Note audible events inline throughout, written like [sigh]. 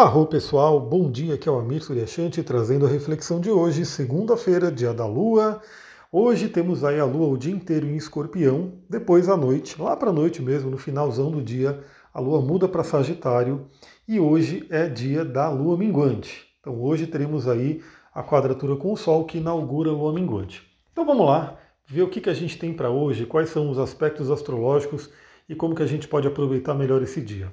Arro pessoal, bom dia, aqui é o Amir Suryashanti trazendo a reflexão de hoje, segunda-feira, dia da Lua. Hoje temos aí a Lua o dia inteiro em escorpião, depois à noite, lá para a noite mesmo, no finalzão do dia, a Lua muda para Sagitário e hoje é dia da Lua minguante. Então hoje teremos aí a quadratura com o Sol que inaugura a Lua minguante. Então vamos lá, ver o que, que a gente tem para hoje, quais são os aspectos astrológicos e como que a gente pode aproveitar melhor esse dia.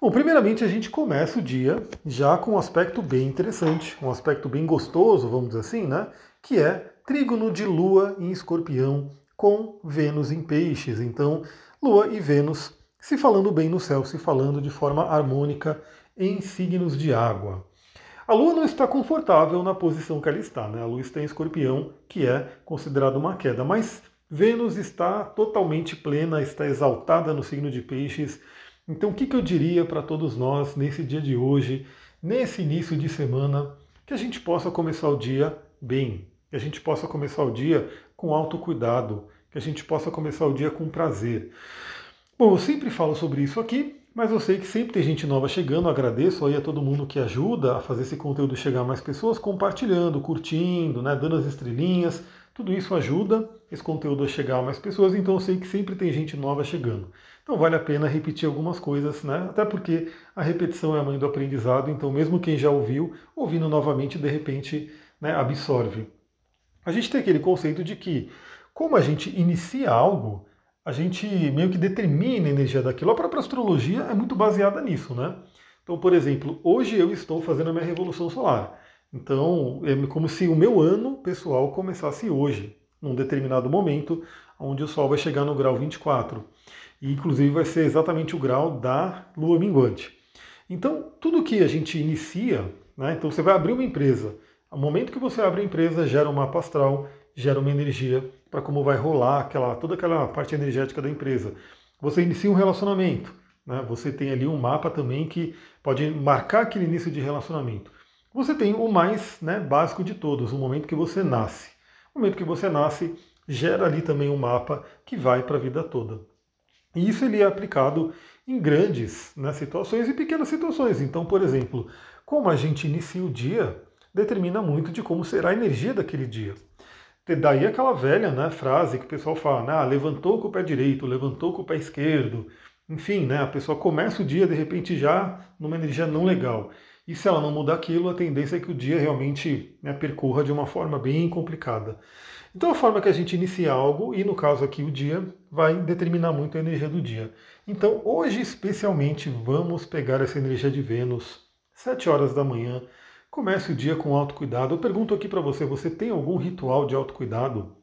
Bom, primeiramente a gente começa o dia já com um aspecto bem interessante, um aspecto bem gostoso, vamos dizer assim, né? Que é trígono de Lua em Escorpião com Vênus em Peixes. Então, Lua e Vênus se falando bem no céu, se falando de forma harmônica em signos de água. A Lua não está confortável na posição que ela está, né? A Lua está em Escorpião, que é considerado uma queda, mas Vênus está totalmente plena, está exaltada no signo de Peixes então, o que, que eu diria para todos nós nesse dia de hoje, nesse início de semana, que a gente possa começar o dia bem, que a gente possa começar o dia com autocuidado, que a gente possa começar o dia com prazer. Bom, eu sempre falo sobre isso aqui, mas eu sei que sempre tem gente nova chegando, agradeço aí a todo mundo que ajuda a fazer esse conteúdo chegar a mais pessoas, compartilhando, curtindo, né, dando as estrelinhas, tudo isso ajuda esse conteúdo a chegar a mais pessoas, então eu sei que sempre tem gente nova chegando. Então vale a pena repetir algumas coisas, né? Até porque a repetição é a mãe do aprendizado, então mesmo quem já ouviu, ouvindo novamente, de repente né, absorve. A gente tem aquele conceito de que, como a gente inicia algo, a gente meio que determina a energia daquilo. A própria astrologia é muito baseada nisso, né? Então, por exemplo, hoje eu estou fazendo a minha revolução solar. Então, é como se o meu ano pessoal começasse hoje, num determinado momento, onde o Sol vai chegar no grau 24 e inclusive vai ser exatamente o grau da lua minguante. Então, tudo que a gente inicia, né, então você vai abrir uma empresa, ao momento que você abre a empresa, gera um mapa astral, gera uma energia para como vai rolar aquela, toda aquela parte energética da empresa. Você inicia um relacionamento, né, você tem ali um mapa também que pode marcar aquele início de relacionamento. Você tem o mais né, básico de todos, o momento que você nasce. O momento que você nasce, gera ali também um mapa que vai para a vida toda. E isso ele é aplicado em grandes né, situações e pequenas situações. Então, por exemplo, como a gente inicia o dia, determina muito de como será a energia daquele dia. Daí aquela velha né, frase que o pessoal fala, né, ah, levantou com o pé direito, levantou com o pé esquerdo, enfim, né, a pessoa começa o dia de repente já numa energia não legal. E se ela não mudar aquilo, a tendência é que o dia realmente né, percorra de uma forma bem complicada. Então a forma que a gente inicia algo, e no caso aqui o dia, vai determinar muito a energia do dia. Então hoje especialmente vamos pegar essa energia de Vênus, 7 horas da manhã, comece o dia com autocuidado. Eu pergunto aqui para você, você tem algum ritual de autocuidado?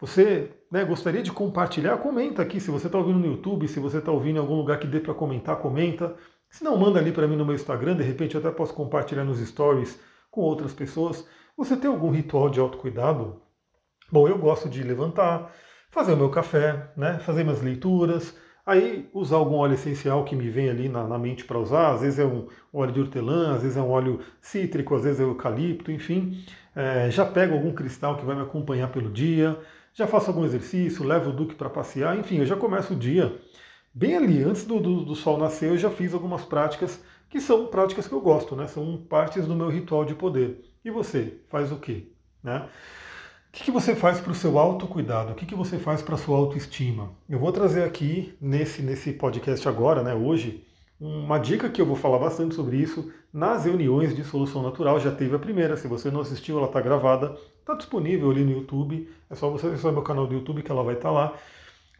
Você né, gostaria de compartilhar? Comenta aqui se você está ouvindo no YouTube, se você está ouvindo em algum lugar que dê para comentar, comenta. Se não, manda ali para mim no meu Instagram, de repente eu até posso compartilhar nos stories com outras pessoas. Você tem algum ritual de autocuidado? Bom, eu gosto de levantar, fazer o meu café, né, fazer minhas leituras, aí usar algum óleo essencial que me vem ali na, na mente para usar, às vezes é um óleo de hortelã, às vezes é um óleo cítrico, às vezes é eucalipto, enfim. É, já pego algum cristal que vai me acompanhar pelo dia, já faço algum exercício, levo o Duque para passear, enfim, eu já começo o dia bem ali, antes do, do, do, sol nascer, eu já fiz algumas práticas que são práticas que eu gosto, né? São partes do meu ritual de poder. E você faz o quê? Né? O que, que você faz para o seu autocuidado? O que, que você faz para a sua autoestima? Eu vou trazer aqui nesse, nesse podcast agora, né, hoje, uma dica que eu vou falar bastante sobre isso nas reuniões de solução natural. Já teve a primeira, se você não assistiu, ela está gravada, está disponível ali no YouTube. É só você acessar meu canal do YouTube que ela vai estar tá lá.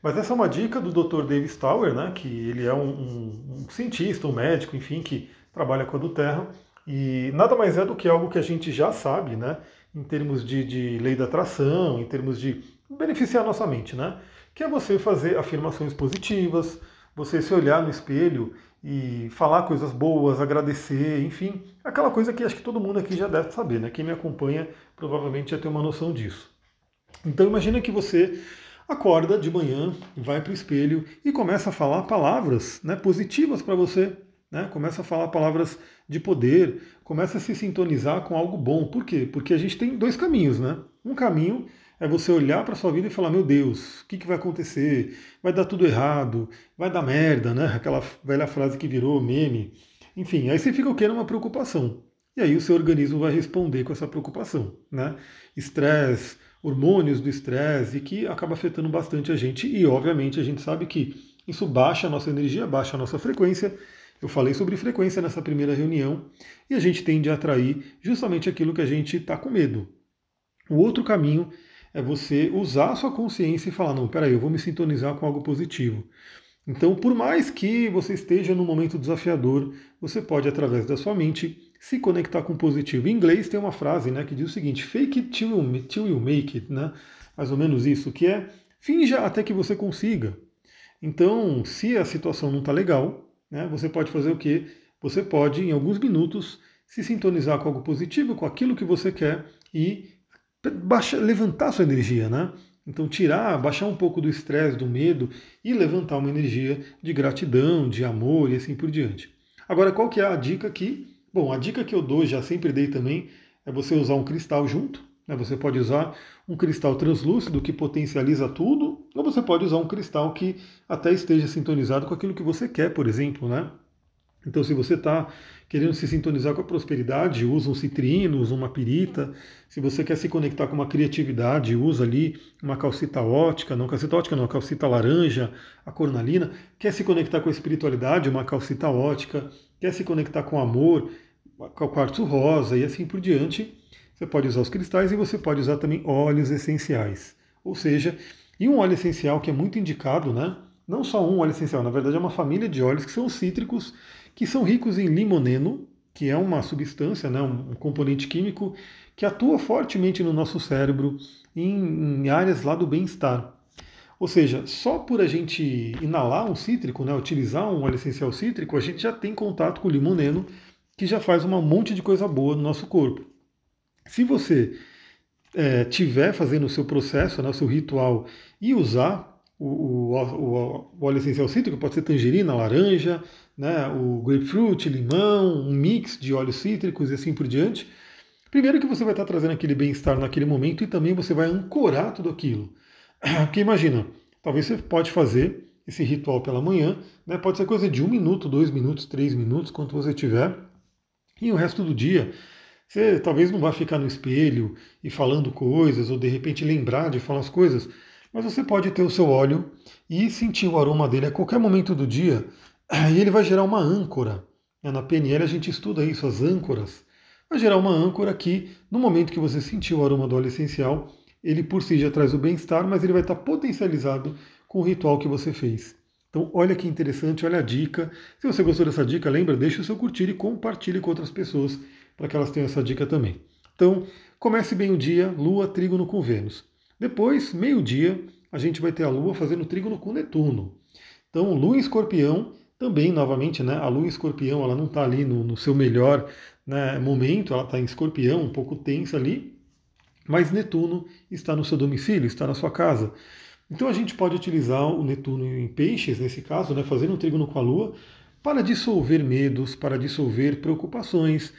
Mas essa é uma dica do Dr. David Tower, né, que ele é um, um, um cientista, um médico, enfim, que trabalha com a do Terra. E nada mais é do que algo que a gente já sabe, né? Em termos de, de lei da atração, em termos de beneficiar a nossa mente, né? Que é você fazer afirmações positivas, você se olhar no espelho e falar coisas boas, agradecer, enfim, aquela coisa que acho que todo mundo aqui já deve saber, né? Quem me acompanha provavelmente já tem uma noção disso. Então imagina que você acorda de manhã, vai para o espelho e começa a falar palavras né, positivas para você, né? Começa a falar palavras de poder, começa a se sintonizar com algo bom. Por quê? Porque a gente tem dois caminhos, né? Um caminho é você olhar para sua vida e falar: meu Deus, o que, que vai acontecer? Vai dar tudo errado, vai dar merda, né? Aquela velha frase que virou meme. Enfim, aí você fica o que numa preocupação. E aí o seu organismo vai responder com essa preocupação, né? Estresse, hormônios do estresse, e que acaba afetando bastante a gente. E obviamente a gente sabe que isso baixa a nossa energia, baixa a nossa frequência. Eu falei sobre frequência nessa primeira reunião, e a gente tende a atrair justamente aquilo que a gente está com medo. O outro caminho é você usar a sua consciência e falar: não, peraí, eu vou me sintonizar com algo positivo. Então, por mais que você esteja num momento desafiador, você pode, através da sua mente, se conectar com o positivo. Em inglês tem uma frase né, que diz o seguinte: fake it till you, make it, né? mais ou menos isso, que é finja até que você consiga. Então, se a situação não está legal, né, você pode fazer o quê? Você pode, em alguns minutos, se sintonizar com algo positivo, com aquilo que você quer e baixa, levantar sua energia, né? Então, tirar, baixar um pouco do estresse, do medo e levantar uma energia de gratidão, de amor e assim por diante. Agora, qual que é a dica aqui? Bom, a dica que eu dou, já sempre dei também, é você usar um cristal junto. Né? Você pode usar um cristal translúcido que potencializa tudo, ou você pode usar um cristal que até esteja sintonizado com aquilo que você quer, por exemplo, né? Então, se você está querendo se sintonizar com a prosperidade, usa um citrino, usa uma pirita. Se você quer se conectar com uma criatividade, usa ali uma calcita ótica, não calcita ótica, não, calcita laranja, a cornalina. Quer se conectar com a espiritualidade, uma calcita ótica. Quer se conectar com o amor, com o quartzo rosa e assim por diante. Você pode usar os cristais e você pode usar também óleos essenciais. Ou seja, e um óleo essencial que é muito indicado, né? Não só um óleo essencial, na verdade é uma família de óleos que são cítricos que são ricos em limoneno, que é uma substância, né, um componente químico que atua fortemente no nosso cérebro em, em áreas lá do bem-estar. Ou seja, só por a gente inalar um cítrico, né, utilizar um óleo essencial cítrico, a gente já tem contato com o limoneno, que já faz um monte de coisa boa no nosso corpo. Se você é, tiver fazendo o seu processo, né, o seu ritual, e usar o, o, o, o óleo essencial cítrico, pode ser tangerina, laranja, né, o grapefruit, limão, um mix de óleos cítricos e assim por diante. Primeiro que você vai estar trazendo aquele bem-estar naquele momento e também você vai ancorar tudo aquilo. [clears throat] Porque imagina, talvez você pode fazer esse ritual pela manhã, né, pode ser coisa de um minuto, dois minutos, três minutos, quanto você tiver, e o resto do dia você talvez não vá ficar no espelho e falando coisas, ou de repente lembrar de falar as coisas, mas você pode ter o seu óleo e sentir o aroma dele a qualquer momento do dia, [clears throat] e ele vai gerar uma âncora. Na PNL a gente estuda isso, as âncoras. Vai gerar uma âncora que, no momento que você sentir o aroma do óleo essencial, ele por si já traz o bem-estar, mas ele vai estar potencializado com o ritual que você fez. Então, olha que interessante, olha a dica. Se você gostou dessa dica, lembra, deixe o seu curtir e compartilhe com outras pessoas para que elas tenham essa dica também. Então, comece bem o dia, Lua, Trígono com Vênus. Depois, meio-dia, a gente vai ter a Lua fazendo Trígono com Netuno. Então, Lua em Escorpião também, novamente, né, a lua em escorpião ela não está ali no, no, seu melhor né, momento, ela está em escorpião, um pouco tensa ali, mas Netuno está no seu domicílio, está na sua casa. Então a gente pode utilizar o Netuno em peixes, nesse caso, né, fazendo um trígono com a Lua, para dissolver medos, para dissolver preocupações,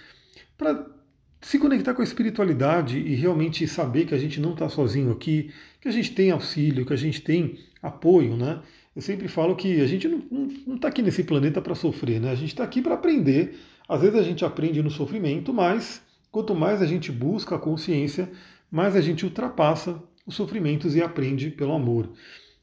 para se conectar com a espiritualidade e realmente saber que a gente não está sozinho aqui, que a gente tem auxílio, que a gente tem apoio, né? Eu sempre falo que a gente não está aqui nesse planeta para sofrer, né? A gente está aqui para aprender. Às vezes a gente aprende no sofrimento, mas quanto mais a gente busca a consciência, mais a gente ultrapassa os sofrimentos e aprende pelo amor.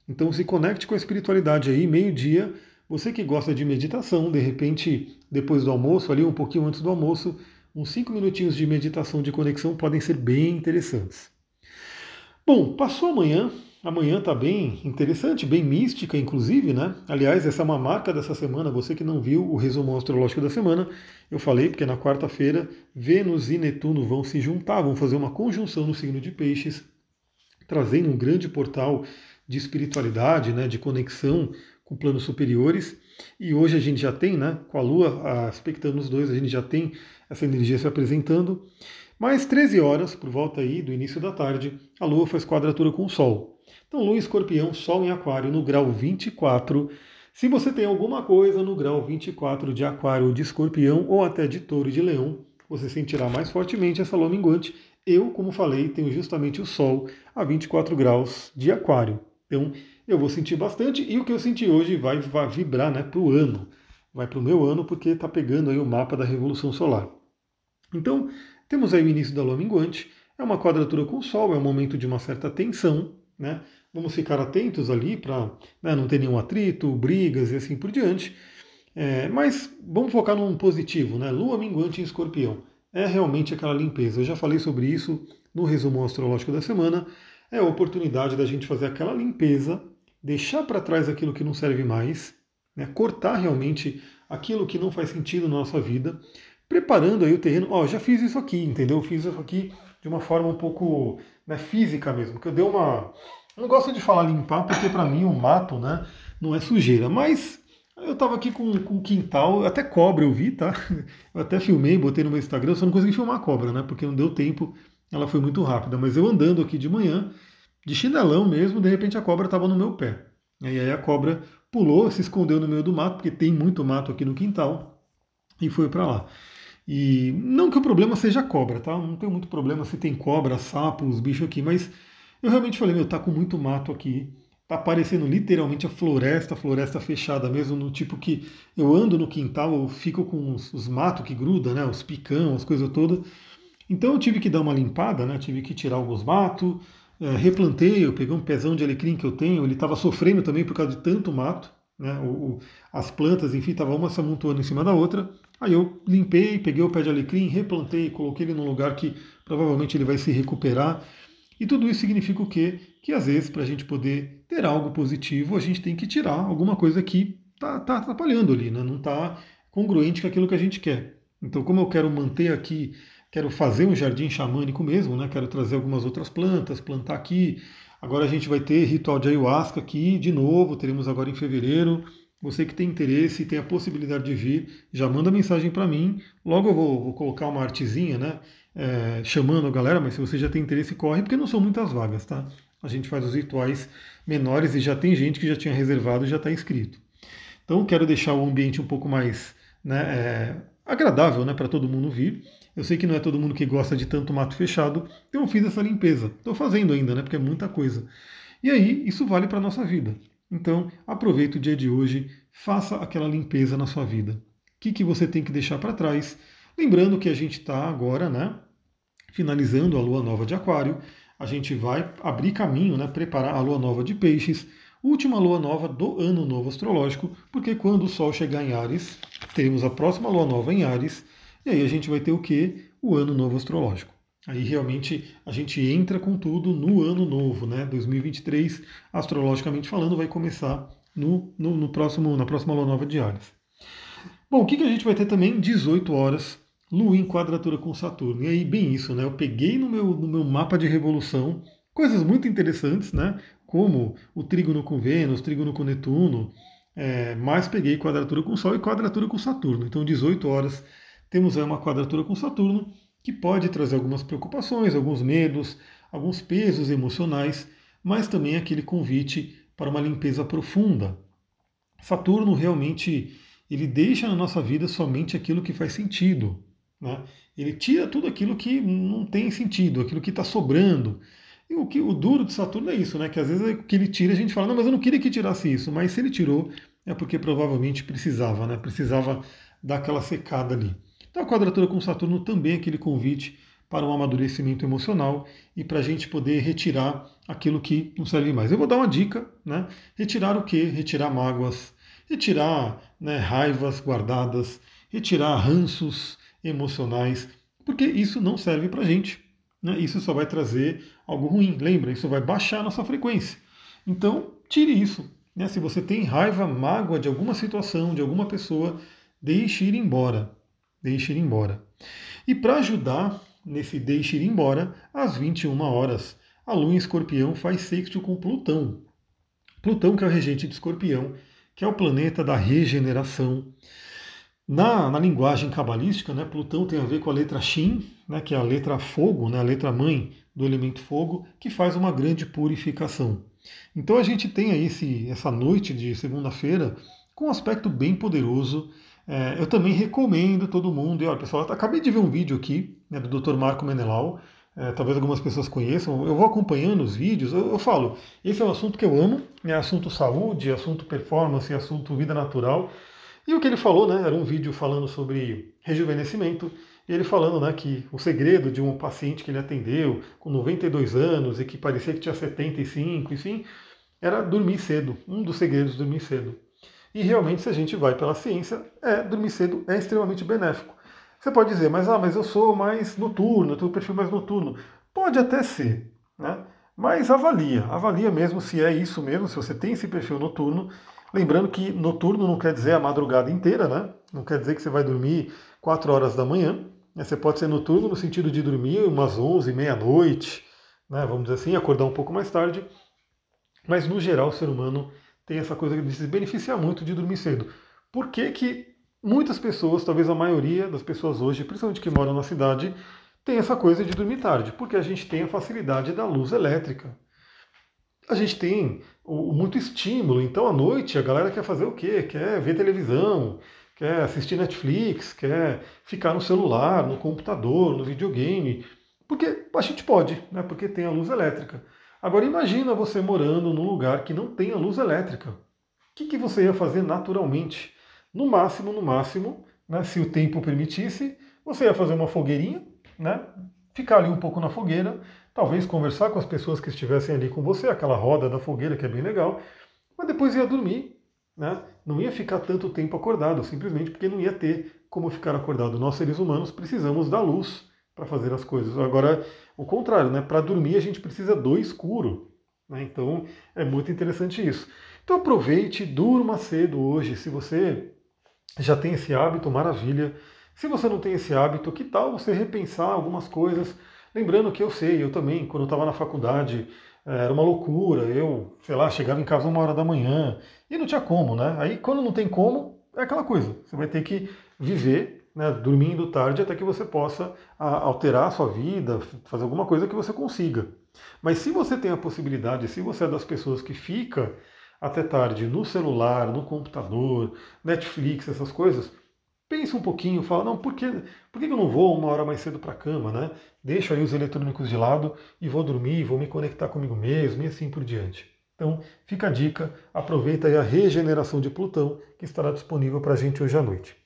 Então se conecte com a espiritualidade aí, meio-dia. Você que gosta de meditação, de repente, depois do almoço, ali um pouquinho antes do almoço, uns cinco minutinhos de meditação de conexão podem ser bem interessantes. Bom, passou amanhã, Amanhã está bem interessante, bem mística, inclusive, né? Aliás, essa é uma marca dessa semana. Você que não viu o resumo astrológico da semana, eu falei porque na quarta-feira Vênus e Netuno vão se juntar, vão fazer uma conjunção no signo de Peixes, trazendo um grande portal de espiritualidade, né? De conexão com planos superiores. E hoje a gente já tem, né? Com a Lua aspectando os dois, a gente já tem essa energia se apresentando. Mais 13 horas, por volta aí do início da tarde, a Lua faz quadratura com o Sol. Então, Lua Escorpião, Sol em Aquário no grau 24. Se você tem alguma coisa no grau 24 de Aquário de Escorpião, ou até de Touro e de Leão, você sentirá mais fortemente essa lua minguante. Eu, como falei, tenho justamente o Sol a 24 graus de Aquário. Então, eu vou sentir bastante e o que eu senti hoje vai, vai vibrar né, para o ano. vai para o meu ano porque está pegando aí o mapa da Revolução Solar. Então, temos aí o início da lua minguante, é uma quadratura com o Sol, é um momento de uma certa tensão, né? Vamos ficar atentos ali para né, não ter nenhum atrito, brigas e assim por diante. É, mas vamos focar num positivo, né? Lua minguante em escorpião. É realmente aquela limpeza. Eu já falei sobre isso no resumo astrológico da semana. É a oportunidade da gente fazer aquela limpeza, deixar para trás aquilo que não serve mais, né? cortar realmente aquilo que não faz sentido na nossa vida, preparando aí o terreno. Ó, já fiz isso aqui, entendeu? Fiz isso aqui de uma forma um pouco né, física mesmo, que eu dei uma. Eu não gosto de falar limpar, porque para mim o mato né, não é sujeira, mas eu estava aqui com, com quintal, até cobra eu vi, tá? [laughs] Eu até filmei, botei no meu Instagram, só não consegui filmar a cobra, né? Porque não deu tempo, ela foi muito rápida. Mas eu andando aqui de manhã, de chinelão mesmo, de repente a cobra estava no meu pé. E aí a cobra pulou, se escondeu no meio do mato, porque tem muito mato aqui no quintal, e foi para lá. E não que o problema seja a cobra, tá? Não tem muito problema se tem cobra, sapo, os bichos aqui, mas eu realmente falei, meu, tá com muito mato aqui. Tá parecendo literalmente a floresta, floresta fechada mesmo, no tipo que eu ando no quintal, eu fico com os, os matos que grudam, né? Os picão, as coisas todas. Então eu tive que dar uma limpada, né? Tive que tirar alguns matos, é, replantei, eu peguei um pezão de alecrim que eu tenho, ele estava sofrendo também por causa de tanto mato, né? O, o, as plantas, enfim, estavam uma se amontoando em cima da outra. Aí eu limpei, peguei o pé de alecrim, replantei, coloquei ele num lugar que provavelmente ele vai se recuperar. E tudo isso significa o quê? Que às vezes, para a gente poder ter algo positivo, a gente tem que tirar alguma coisa que está tá atrapalhando ali, né? não está congruente com aquilo que a gente quer. Então, como eu quero manter aqui, quero fazer um jardim xamânico mesmo, né? quero trazer algumas outras plantas, plantar aqui. Agora a gente vai ter ritual de ayahuasca aqui de novo, teremos agora em fevereiro. Você que tem interesse e tem a possibilidade de vir, já manda mensagem para mim. Logo eu vou, vou, colocar uma artezinha, né? É, chamando a galera, mas se você já tem interesse, corre, porque não são muitas vagas, tá? A gente faz os rituais menores e já tem gente que já tinha reservado e já está inscrito. Então quero deixar o ambiente um pouco mais né, é, agradável né, para todo mundo vir. Eu sei que não é todo mundo que gosta de tanto mato fechado, então eu fiz essa limpeza. Estou fazendo ainda, né, porque é muita coisa. E aí, isso vale para a nossa vida. Então, aproveite o dia de hoje, faça aquela limpeza na sua vida. O que, que você tem que deixar para trás? Lembrando que a gente está agora, né, finalizando a lua nova de Aquário, a gente vai abrir caminho, né, preparar a lua nova de Peixes, última lua nova do ano novo astrológico, porque quando o Sol chegar em Ares, teremos a próxima lua nova em Ares, e aí a gente vai ter o que? O ano novo astrológico. Aí realmente a gente entra com tudo no ano novo, né? 2023, astrologicamente falando, vai começar no, no, no próximo, na próxima lua nova de Ares. Bom, o que, que a gente vai ter também? 18 horas, Lua em quadratura com Saturno. E aí, bem isso, né? Eu peguei no meu, no meu mapa de revolução coisas muito interessantes, né? Como o trígono com Vênus, trígono com Netuno, é, mas peguei quadratura com Sol e quadratura com Saturno. Então, 18 horas, temos aí uma quadratura com Saturno que pode trazer algumas preocupações, alguns medos, alguns pesos emocionais, mas também aquele convite para uma limpeza profunda. Saturno realmente ele deixa na nossa vida somente aquilo que faz sentido. Né? Ele tira tudo aquilo que não tem sentido, aquilo que está sobrando. E o, que, o duro de Saturno é isso, né? que às vezes o que ele tira a gente fala, não, mas eu não queria que tirasse isso. Mas se ele tirou, é porque provavelmente precisava, né? precisava dar aquela secada ali. Então a quadratura com Saturno também é aquele convite para um amadurecimento emocional e para a gente poder retirar aquilo que não serve mais. Eu vou dar uma dica, né? Retirar o quê? Retirar mágoas, retirar né, raivas guardadas, retirar ranços emocionais, porque isso não serve para a gente. Né? Isso só vai trazer algo ruim. Lembra? Isso vai baixar a nossa frequência. Então, tire isso. Né? Se você tem raiva, mágoa de alguma situação, de alguma pessoa, deixe ir embora deixe ir embora. E para ajudar nesse deixe ir embora, às 21 horas, a Lua em Escorpião faz sexto com Plutão. Plutão, que é o regente de Escorpião, que é o planeta da regeneração. Na, na linguagem cabalística, né, Plutão tem a ver com a letra Shin, né, que é a letra fogo, né, a letra mãe do elemento fogo, que faz uma grande purificação. Então a gente tem aí esse, essa noite de segunda-feira com um aspecto bem poderoso é, eu também recomendo todo mundo, e olha pessoal, acabei de ver um vídeo aqui né, do Dr. Marco Menelau, é, talvez algumas pessoas conheçam, eu vou acompanhando os vídeos, eu, eu, falo, esse é um assunto que eu amo, é assunto saúde, assunto performance, assunto vida natural, E o que ele falou, né, era um vídeo falando sobre rejuvenescimento, e ele falando né, que o segredo de um paciente que ele atendeu com 92 anos e que parecia que tinha 75, enfim, era dormir cedo. Um dos segredos dormir cedo. E realmente, se a gente vai pela ciência, é dormir cedo é extremamente benéfico. Você pode dizer, mas ah, mas eu sou mais noturno, eu tenho um perfil mais noturno. Pode até ser, né? Mas avalia, avalia mesmo se é isso mesmo, se você tem esse perfil noturno. Lembrando que noturno não quer dizer a madrugada inteira, né? Não quer dizer que você vai dormir 4 horas da manhã. Você pode ser noturno no sentido de dormir umas 11, meia-noite, né? vamos dizer assim, acordar um pouco mais tarde. Mas no geral o ser humano tem essa coisa de se beneficiar muito de dormir cedo. Por que, que muitas pessoas, talvez a maioria das pessoas hoje, principalmente que moram na cidade, tem essa coisa de dormir tarde? Porque a gente tem a facilidade da luz elétrica. A gente tem muito estímulo, então à noite a galera quer fazer o quê? Quer ver televisão, quer assistir Netflix, quer ficar no celular, no computador, no videogame, porque a gente pode, né? Porque tem a luz elétrica. Agora imagina você morando num lugar que não tem a luz elétrica. O que, que você ia fazer naturalmente? No máximo, no máximo, né, se o tempo permitisse, você ia fazer uma fogueirinha, né, ficar ali um pouco na fogueira, talvez conversar com as pessoas que estivessem ali com você, aquela roda da fogueira que é bem legal, mas depois ia dormir, né, não ia ficar tanto tempo acordado, simplesmente porque não ia ter como ficar acordado. Nós, seres humanos, precisamos da luz para fazer as coisas. Agora, o contrário, né? Para dormir a gente precisa do escuro. Né? Então é muito interessante isso. Então aproveite, durma cedo hoje. Se você já tem esse hábito, maravilha. Se você não tem esse hábito, que tal você repensar algumas coisas? Lembrando que eu sei, eu também, quando eu estava na faculdade, eh, era uma loucura. Eu, sei lá, chegava em casa uma hora da manhã e não tinha como, né? Aí quando não tem como, é aquela coisa. Você vai ter que viver né, dormindo tarde até que você possa alterar a sua vida, fazer alguma coisa que você consiga. Mas se você tem a possibilidade, se você é das pessoas que fica até tarde no celular, no computador, Netflix, essas coisas, pense um pouquinho, fala, não, por que, por que eu não vou uma hora mais cedo para a cama, né? Deixo aí os eletrônicos de lado e vou dormir, vou me conectar comigo mesmo e assim por diante. Então, fica a dica, aproveita aí a regeneração de Plutão que estará disponível para a gente hoje à noite.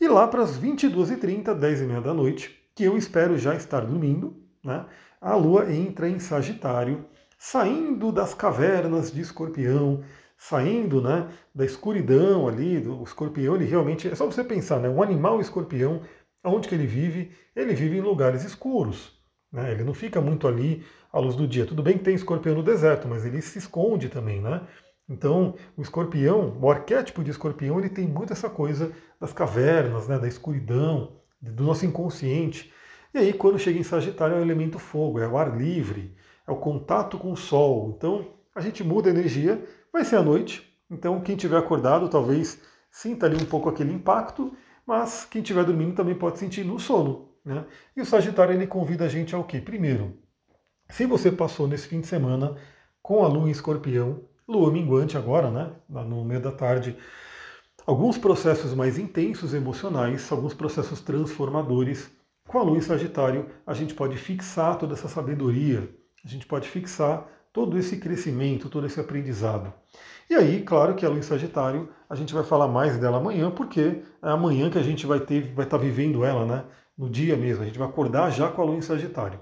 E lá para as 22h30, 10h30 da noite, que eu espero já estar dormindo, né, a Lua entra em Sagitário, saindo das cavernas de Escorpião, saindo né, da escuridão ali, do escorpião, ele realmente, é só você pensar, né, um animal escorpião, onde que ele vive? Ele vive em lugares escuros, né, ele não fica muito ali à luz do dia. Tudo bem que tem escorpião no deserto, mas ele se esconde também, né? Então, o escorpião, o arquétipo de escorpião, ele tem muito essa coisa das cavernas, né, da escuridão, do nosso inconsciente. E aí, quando chega em Sagitário, é o elemento fogo, é o ar livre, é o contato com o sol. Então, a gente muda a energia, vai ser à noite. Então, quem tiver acordado, talvez sinta ali um pouco aquele impacto, mas quem estiver dormindo também pode sentir no sono. Né? E o Sagitário, ele convida a gente ao quê? Primeiro, se você passou nesse fim de semana com a lua em escorpião, lua minguante agora, né, no meio da tarde, alguns processos mais intensos emocionais, alguns processos transformadores. Com a lua em Sagitário, a gente pode fixar toda essa sabedoria, a gente pode fixar todo esse crescimento, todo esse aprendizado. E aí, claro que a lua em Sagitário, a gente vai falar mais dela amanhã, porque é amanhã que a gente vai ter, vai estar vivendo ela, né? No dia mesmo, a gente vai acordar já com a lua em Sagitário.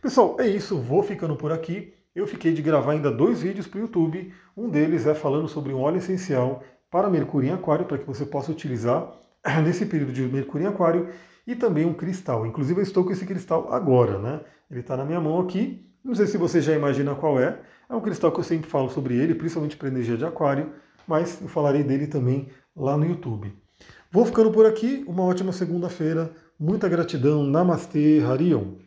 Pessoal, é isso, vou ficando por aqui eu fiquei de gravar ainda dois vídeos para o YouTube. Um deles é falando sobre um óleo essencial para Mercúrio em Aquário, para que você possa utilizar [clears throat] nesse período de Mercúrio em Aquário, e também um cristal. Inclusive eu estou com esse cristal agora, né? Ele está na minha mão aqui. Não sei se você já imagina qual é. É um cristal que eu sempre falo sobre ele, principalmente para energia de Aquário, mas eu falarei dele também lá no YouTube. Vou ficando por aqui. Uma ótima segunda-feira. Muita gratidão. Namastê, Harion.